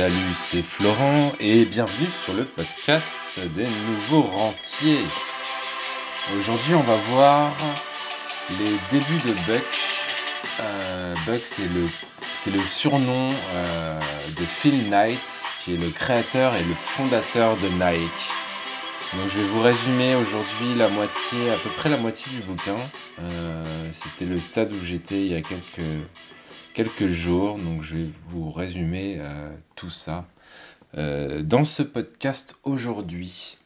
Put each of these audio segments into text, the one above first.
Salut, c'est Florent et bienvenue sur le podcast des nouveaux rentiers. Aujourd'hui, on va voir les débuts de Buck. Euh, Buck, c'est le, surnom euh, de Phil Knight, qui est le créateur et le fondateur de Nike. Donc, je vais vous résumer aujourd'hui la moitié, à peu près la moitié du bouquin. Euh, c'était le stade où j'étais il y a quelques jours. Donc je vais vous résumer euh, tout ça euh, dans ce podcast aujourd'hui.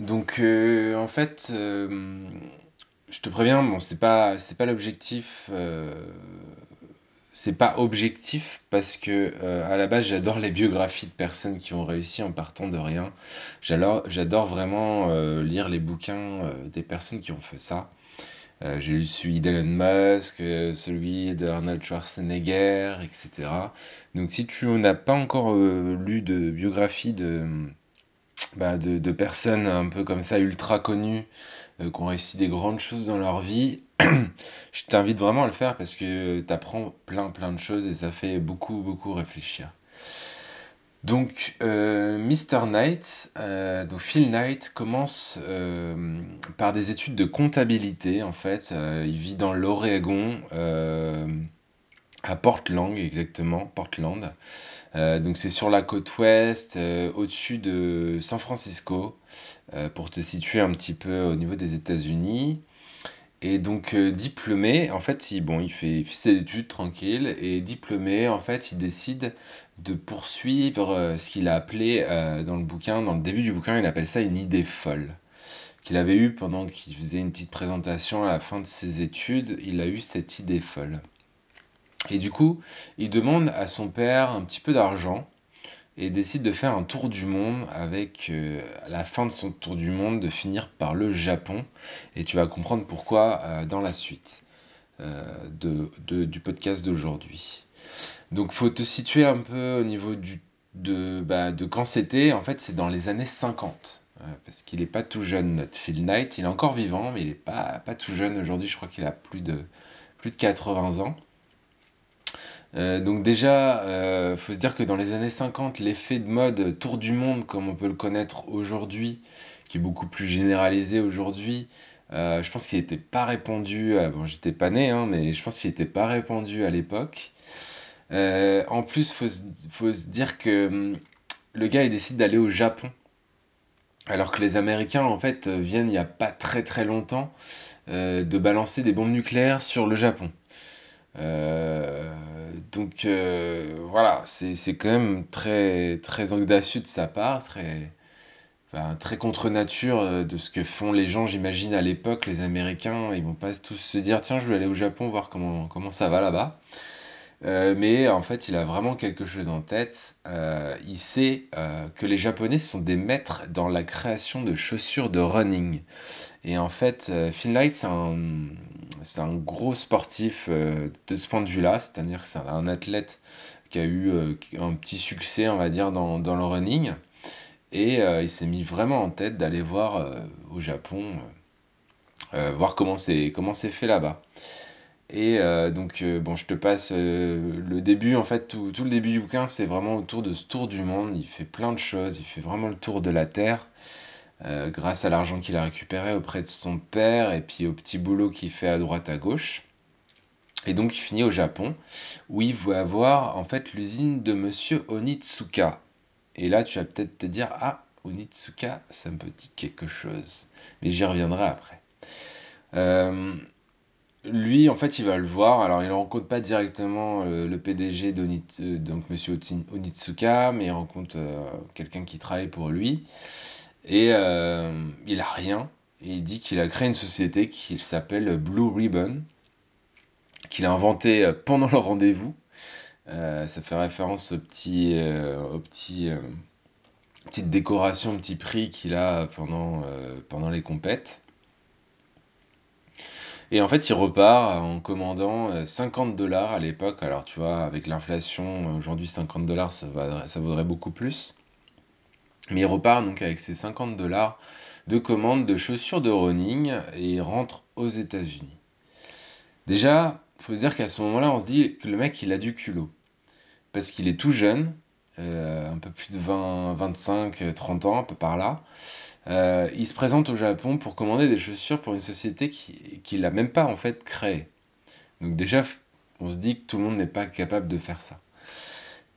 Donc en fait, je te préviens, bon c'est pas c'est pas l'objectif. C'est pas objectif parce que à la base j'adore les biographies de personnes qui ont réussi en partant de rien. J'adore vraiment lire les bouquins des personnes qui ont fait ça. Euh, j'ai lu celui d'Elon Musk, euh, celui d'Arnold Schwarzenegger, etc. Donc si tu n'as pas encore euh, lu de biographie de, bah, de, de, personnes un peu comme ça, ultra connues, qui ont réussi des grandes choses dans leur vie, je t'invite vraiment à le faire parce que tu apprends plein plein de choses et ça fait beaucoup beaucoup réfléchir. Donc, euh, Mr. Knight, euh, donc Phil Knight commence euh, par des études de comptabilité. En fait, il vit dans l'Oregon, à Portland exactement, Portland. donc c'est sur la côte ouest, au-dessus de San Francisco, pour te situer un petit peu au niveau des États-Unis. Et donc diplômé, en fait, il, bon, il fait, ses études tranquille et diplômé, en fait, il décide de poursuivre euh, ce qu'il a appelé euh, dans le bouquin, dans le début du bouquin, il appelle ça une idée folle. Qu'il avait eu pendant qu'il faisait une petite présentation à la fin de ses études, il a eu cette idée folle. Et du coup, il demande à son père un petit peu d'argent et décide de faire un tour du monde avec, euh, la fin de son tour du monde, de finir par le Japon. Et tu vas comprendre pourquoi dans la suite du podcast d'aujourd'hui. Donc faut te situer un peu au niveau de, bah, de quand c'était. En fait, c'est dans les années 50. Euh, parce qu'il n'est pas tout jeune, notre Phil Knight. Il est encore vivant, mais il n'est pas, pas tout jeune aujourd'hui. Je crois qu'il a plus de, plus de 80 ans. Euh, donc déjà, euh, faut se dire que dans les années 50, l'effet de mode tour du monde, comme on peut le connaître aujourd'hui, qui est beaucoup plus généralisé aujourd'hui, je pense qu'il n'était pas répandu. bon, j'étais pas né, hein, mais je pense qu'il n'était pas répandu à l'époque. Euh, en plus, faut faut se dire que hum, le gars il décide d'aller au Japon, alors que les Américains en fait viennent il n'y a pas très très longtemps euh, de balancer des bombes nucléaires sur le Japon. Euh, donc voilà, c'est quand même très très audacieux de sa part, très très contre nature de ce que font les gens, j'imagine à l'époque, les Américains, ils vont pas tous se dire tiens je vais aller au Japon voir comment ça va là-bas. Euh, mais en fait, il a vraiment quelque chose en tête. Euh, il sait euh, que les Japonais sont des maîtres dans la création de chaussures de running. Et en fait, Phil Knight, c'est un, gros sportif de ce point de vue-là. C'est-à-dire que c'est un athlète qui a eu un petit succès, on va dire, dans, le running. Et il s'est mis vraiment en tête d'aller voir au Japon, voir comment c'est fait là-bas. Et euh, donc, euh, bon, je te passe euh, le début. En fait, tout, le début du bouquin, c'est vraiment autour de ce tour du monde. Il fait plein de choses. Il fait vraiment le tour de la Terre grâce à l'argent qu'il a récupéré auprès de son père et puis au petit boulot qu'il fait à droite à gauche. Et donc, il finit au Japon où il va voir en fait l'usine de Monsieur Onitsuka. Et là, tu vas peut-être te dire Ah, Onitsuka, ça me dit quelque chose. Mais j'y reviendrai après. Lui, en fait, il va le voir. Alors, il ne rencontre pas directement euh, le PDG d'Onit, euh, donc Monsieur Onitsuka, mais il rencontre euh, quelqu'un qui travaille pour lui. Et il a rien. Il dit qu'il a créé une société qui s'appelle Blue Ribbon, qu'il a inventé pendant le rendez-vous. ça fait référence au petit, au petit petite prix qu'il a pendant, pendant les compètes. Et en fait, il repart en commandant 50 euh, dollars à l'époque. Alors, tu vois, avec l'inflation, aujourd'hui, 50 dollars, ça, vaudrait beaucoup plus. Mais il repart donc avec ses 50 dollars de commande de chaussures de running et il rentre aux États-Unis. Déjà, il faut dire qu'à ce moment-là, on se dit que le mec, il a du culot. Parce qu'il est tout jeune, un peu plus de 20, 25, 30 ans, un peu par là. Il se présente au Japon pour commander des chaussures pour une société qu'il qui n'a même pas en fait créée. Donc déjà, on se dit que tout le monde n'est pas capable de faire ça.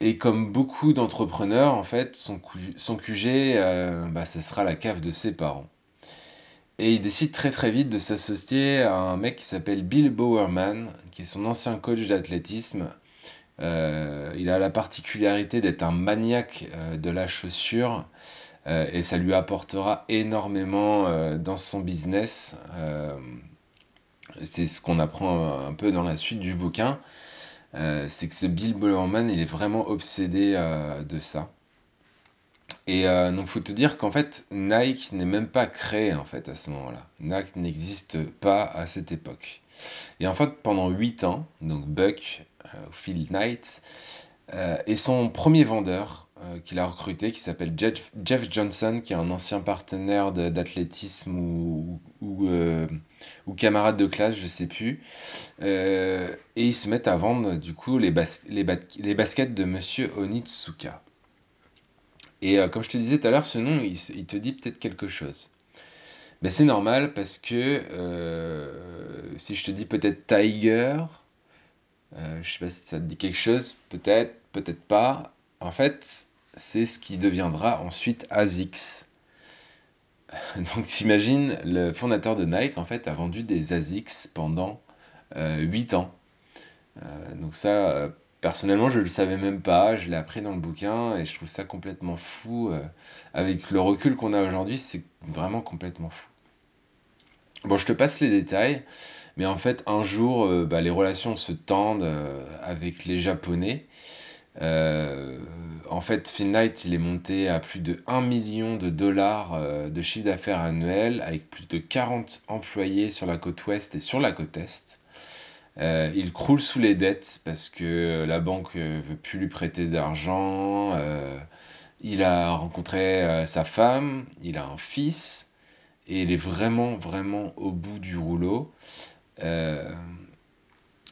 Et comme beaucoup d'entrepreneurs, en fait, son, QG, euh, bah, ce sera la cave de ses parents. Et il décide très très vite de s'associer à un mec qui s'appelle Bill Bowerman, qui est son ancien coach d'athlétisme. Euh, il a la particularité d'être un maniaque euh, de la chaussure et ça lui apportera énormément dans son business. c'est ce qu'on apprend un peu dans la suite du bouquin. Euh, c'est que ce Bill Bowerman, il est vraiment obsédé euh, de ça. Et euh, donc, faut te dire qu'en fait, Nike n'est même pas créé en fait à ce moment-là. Nike n'existe pas à cette époque. Et en fait, pendant 8 ans, donc Buck, Phil Knight, est son premier vendeur euh, qu'il a recruté qui s'appelle Jeff, Johnson, qui est un ancien partenaire d'athlétisme ou, euh, ou, camarade de classe, je sais plus. Euh, et ils se mettent à vendre du coup les, baskets de Monsieur Onitsuka. Et comme je te disais tout à l'heure, ce nom, il, te dit peut-être quelque chose. Ben, c'est normal parce que si je te dis peut-être Tiger, je sais pas si ça te dit quelque chose, peut-être, peut-être pas. En fait, c'est ce qui deviendra ensuite ASICS. Donc t'imagines, le fondateur de Nike en fait a vendu des ASICS pendant 8 euh, ans. Euh, donc ça, euh, personnellement, je ne le savais même pas, je l'ai appris dans le bouquin et je trouve ça complètement fou. avec le recul qu'on a aujourd'hui, c'est vraiment complètement fou. Bon, je te passe les détails, mais en fait, un jour, bah, les relations se tendent avec les Japonais. Euh, en fait, Phil Knight, il est monté à plus de 1 million de dollars euh, de chiffre d'affaires annuel, avec plus de 40 employés sur la côte ouest et sur la côte est. Euh, il croule sous les dettes parce que la banque ne veut plus lui prêter d'argent. il a rencontré sa femme, il a un fils, et il est vraiment, vraiment au bout du rouleau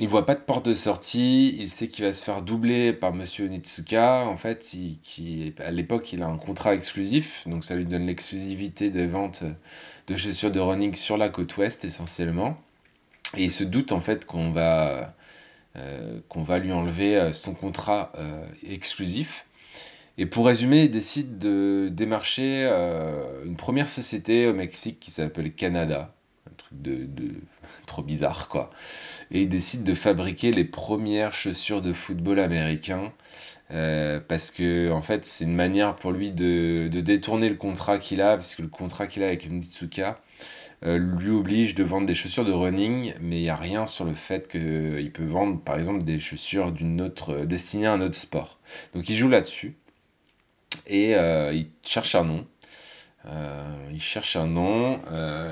il voit pas de porte de sortie, il sait qu'il va se faire doubler par Monsieur Nitsuka. En fait, qui, à l'époque, il a un contrat exclusif, donc ça lui donne l'exclusivité de vente de chaussures de running sur la côte ouest essentiellement. Et il se doute en fait qu'on va, euh, va lui enlever euh, son contrat euh, exclusif. Et pour résumer, il décide de démarcher une première société au Mexique qui s'appelle Canada. Un truc de trop bizarre quoi et il décide de fabriquer les premières chaussures de football américain. Euh, parce que en fait c'est une manière pour lui de, détourner le contrat qu'il a, puisque le contrat qu'il a avec Nitsuka euh, lui oblige de vendre des chaussures de running, mais il n'y a rien sur le fait qu'il peut vendre par exemple des chaussures d'une autre destinées à un autre sport. Donc il joue là-dessus et euh, il cherche un nom. Il cherche un nom,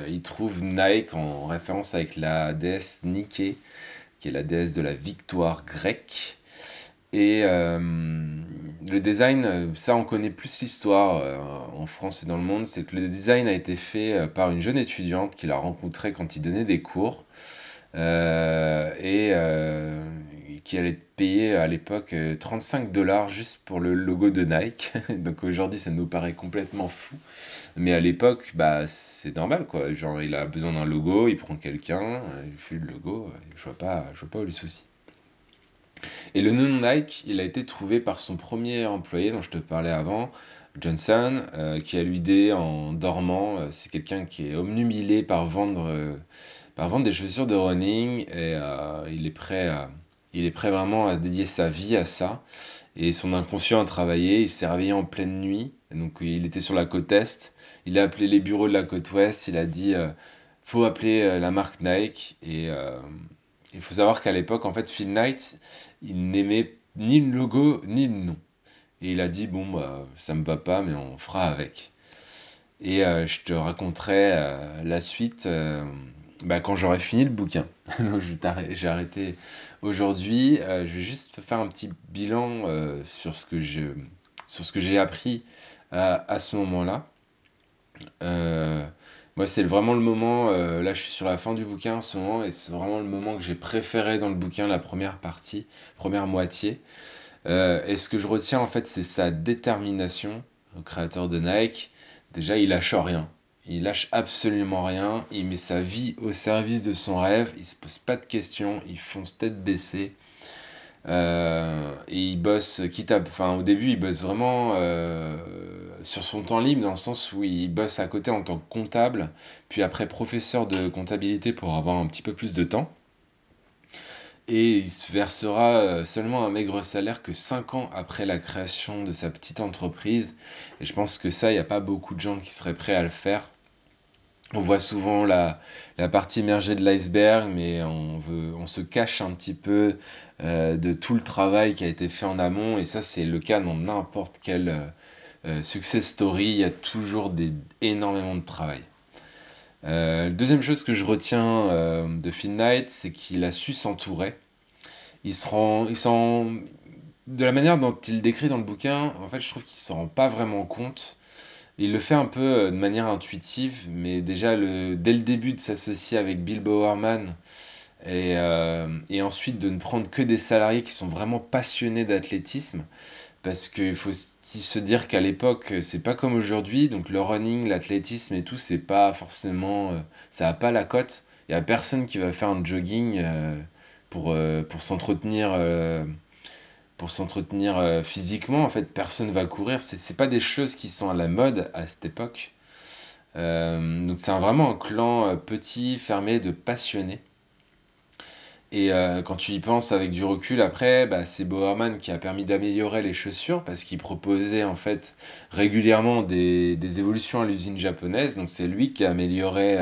il trouve Nike en référence avec la déesse Nike, qui est la déesse de la victoire grecque. Et euh, le design, ça on connaît plus l'histoire euh, en France et dans le monde, c'est que le design a été fait euh, par une jeune étudiante qu'il a rencontrée quand il donnait des cours et qui allait payer à l'époque 35 dollars juste pour le logo de Nike. Donc aujourd'hui ça nous paraît complètement fou. Mais à l'époque, bah, c'est normal, quoi. Genre, il a besoin d'un logo, il prend quelqu'un, il fait le logo, je vois pas, je vois pas où le souci. Et le nom Nike, il a été trouvé par son premier employé dont je te parlais avant, Johnson, euh, qui a l'idée en dormant. Euh, c'est quelqu'un qui est omnubilé par vendre, euh, par vendre des chaussures de running et il est prêt à, il est prêt vraiment à dédier sa vie à ça. Et son inconscient a travaillé, il s'est réveillé en pleine nuit, donc il était sur la côte est, il a appelé les bureaux de la côte ouest, il a dit euh, faut appeler euh, la marque Nike. Et euh, il faut savoir qu'à l'époque, en fait, Phil Knight, il n'aimait ni le logo ni le nom. Et il a dit bon, bah, ça me va pas, mais on fera avec. Et je te raconterai la suite bah, quand j'aurai fini le bouquin. J'ai arrêté aujourd'hui. je vais juste faire un petit bilan sur ce que je, sur ce que j'ai appris à ce moment-là. Euh, moi, c'est vraiment le moment, euh, là je suis sur la fin du bouquin en ce moment, et c'est vraiment le moment que j'ai préféré dans le bouquin, la première partie, première moitié. et ce que je retiens en fait, c'est sa détermination, le créateur de Nike. Déjà, il lâche rien. Il lâche absolument rien. Il met sa vie au service de son rêve. Il se pose pas de questions. Il fonce tête baissée. Euh, et il bosse, quitte à, enfin, au début, il bosse vraiment euh, sur son temps libre, dans le sens où il bosse à côté en tant que comptable, puis après professeur de comptabilité pour avoir un petit peu plus de temps. Et il se versera euh, seulement un maigre salaire que 5 ans après la création de sa petite entreprise. Et je pense que ça, il n'y a pas beaucoup de gens qui seraient prêts à le faire. On voit souvent la, partie émergée de l'iceberg, mais on, se cache un petit peu euh, de tout le travail qui a été fait en amont. Et ça, c'est le cas dans n'importe quel euh, euh, success story. Il y a toujours des, énormément de travail. Deuxième chose que je retiens de Phil Knight, c'est qu'il a su s'entourer. Il se rend, il de la manière dont il décrit dans le bouquin, en fait, je trouve qu'il s'en rend pas vraiment compte il le fait un peu euh, de manière intuitive, mais déjà dès le début de s'associer avec Bill Bowerman et, euh, et, ensuite de ne prendre que des salariés qui sont vraiment passionnés d'athlétisme, parce qu'il faut se dire qu'à l'époque c'est pas comme aujourd'hui, donc le running, l'athlétisme et tout, c'est pas forcément, euh, ça a pas la cote. Il y a personne qui va faire un jogging pour, pour s'entretenir pour s'entretenir euh, physiquement. En fait, personne va courir. C'est, pas des choses qui sont à la mode à cette époque. Euh, donc c'est vraiment un clan euh, petit, fermé, de passionnés. Et quand tu y penses avec du recul, après, bah, c'est Bowerman qui a permis d'améliorer les chaussures parce qu'il proposait en fait régulièrement des, évolutions à l'usine japonaise. Donc c'est lui qui a amélioré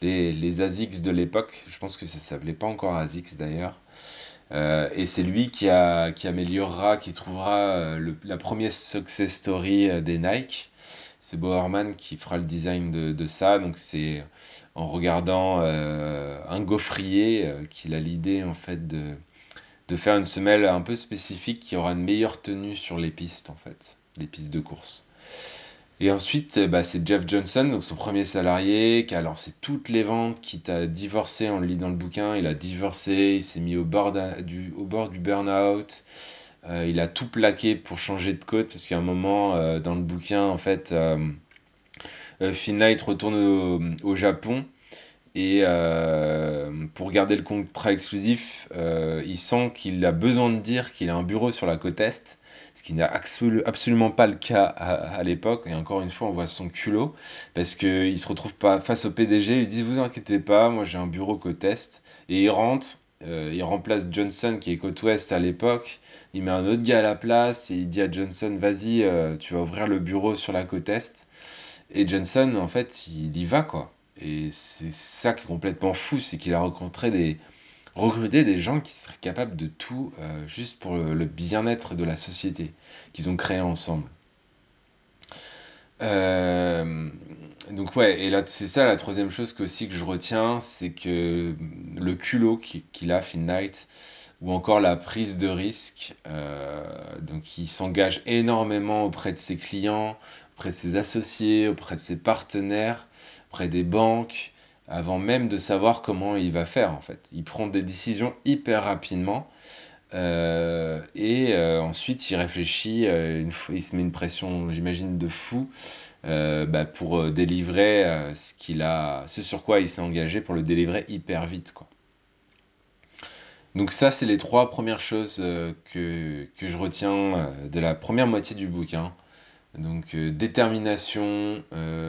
les, les ASICS de l'époque. Je pense que ça s'appelait pas encore ASICS d'ailleurs. Euh, et c'est lui qui, améliorera, qui trouvera euh, la première success story euh, des Nike. C'est Bowerman qui fera le design de, ça. Donc c'est en regardant un gaufrier qu'il a l'idée en fait de, faire une semelle un peu spécifique qui aura une meilleure tenue sur les pistes en fait, les pistes de course. Et ensuite, bah, c'est Jeff Johnson, donc son premier salarié, qui a lancé toutes les ventes, qui a divorcé, on le lit dans le bouquin, il a divorcé, il s'est mis au bord du, au burn-out, euh, il a tout plaqué pour changer de côte, parce qu'à un moment, euh, dans le bouquin, en fait, euh, Finn Knight retourne au, Japon, et pour garder le contrat exclusif, il sent qu'il a besoin de dire qu'il a un bureau sur la côte Est, ce qui n'est absolument pas le cas à, l'époque. Et encore une fois, on voit son culot, parce qu'il se retrouve pas face au PDG, il dit Vous inquiétez pas, moi j'ai un bureau côte Est. Et il rentre, euh, il remplace Johnson qui est côte Ouest à l'époque. Il met un autre gars à la place et il dit à Johnson Vas-y, euh, tu vas ouvrir le bureau sur la côte Est. Et Johnson, en fait, il y va quoi. Et c'est ça qui est complètement fou, c'est qu'il a rencontré des, recruter des gens qui seraient capables de tout euh, juste pour le, bien-être de la société qu'ils ont créé ensemble. Euh, donc ouais, et là c'est ça la troisième chose que, aussi que je retiens, c'est que le culot qu'il a, Phil Knight, ou encore la prise de risque, euh, donc il s'engage énormément auprès de ses clients, auprès de ses associés, auprès de ses partenaires, auprès des banques, avant même de savoir comment il va faire en fait. Il prend des décisions hyper rapidement euh, et euh, ensuite il réfléchit, euh, il se met une pression j'imagine de fou bah, pour délivrer ce qu'il a, ce sur quoi il s'est engagé pour le délivrer hyper vite quoi. Donc ça c'est les trois premières choses que, que, je retiens de la première moitié du bouquin. Donc détermination,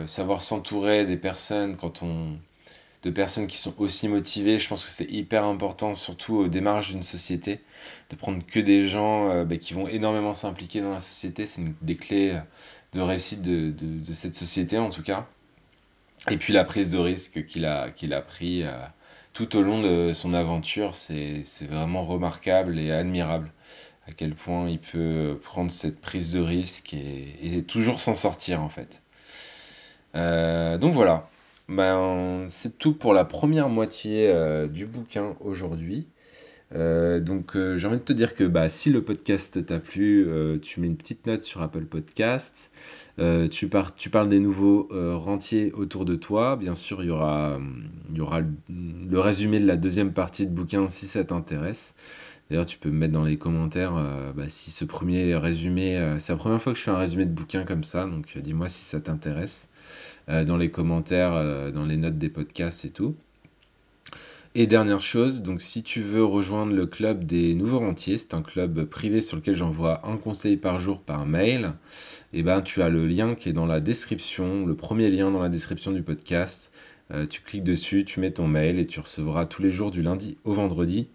savoir s'entourer des personnes quand on de personnes qui sont aussi motivées. Je pense que c'est hyper important, surtout au démarrage d'une société, de prendre que des gens euh, bah, qui vont énormément s'impliquer dans la société. C'est une des clés de réussite de, cette société, en tout cas. Et puis la prise de risque qu'il a, qu'il a pris euh, tout au long de son aventure, c'est vraiment remarquable et admirable à quel point il peut prendre cette prise de risque et, toujours s'en sortir en fait. Euh, donc voilà, ben, c'est tout pour la première moitié euh, du bouquin aujourd'hui. Euh, donc j'ai envie de te dire que bah, si le podcast t'a plu, tu mets une petite note sur Apple Podcast. tu, parles des nouveaux rentiers autour de toi. Bien sûr, il y aura, il y aura le, résumé de la deuxième partie de bouquin si ça t'intéresse. D'ailleurs, tu peux me mettre dans les commentaires euh, bah, si ce premier résumé, euh, c'est la première fois que je fais un résumé de bouquin comme ça, donc euh, dis-moi si ça t'intéresse dans les commentaires, dans les notes des podcasts et tout. Et dernière chose, donc si tu veux rejoindre le club des nouveaux rentiers, c'est un club privé sur lequel j'envoie un conseil par jour par mail, et eh ben tu as le lien qui est dans la description, le premier lien dans la description du podcast. tu cliques dessus, tu mets ton mail et tu recevras tous les jours du lundi au vendredi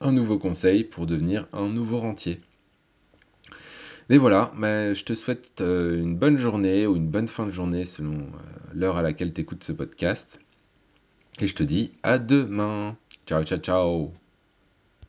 un nouveau conseil pour devenir un nouveau rentier. Mais voilà, je te souhaite euh, une bonne journée ou une bonne fin de journée selon euh, l'heure à laquelle tu écoutes ce podcast. Et je te dis à demain. Ciao, ciao, ciao.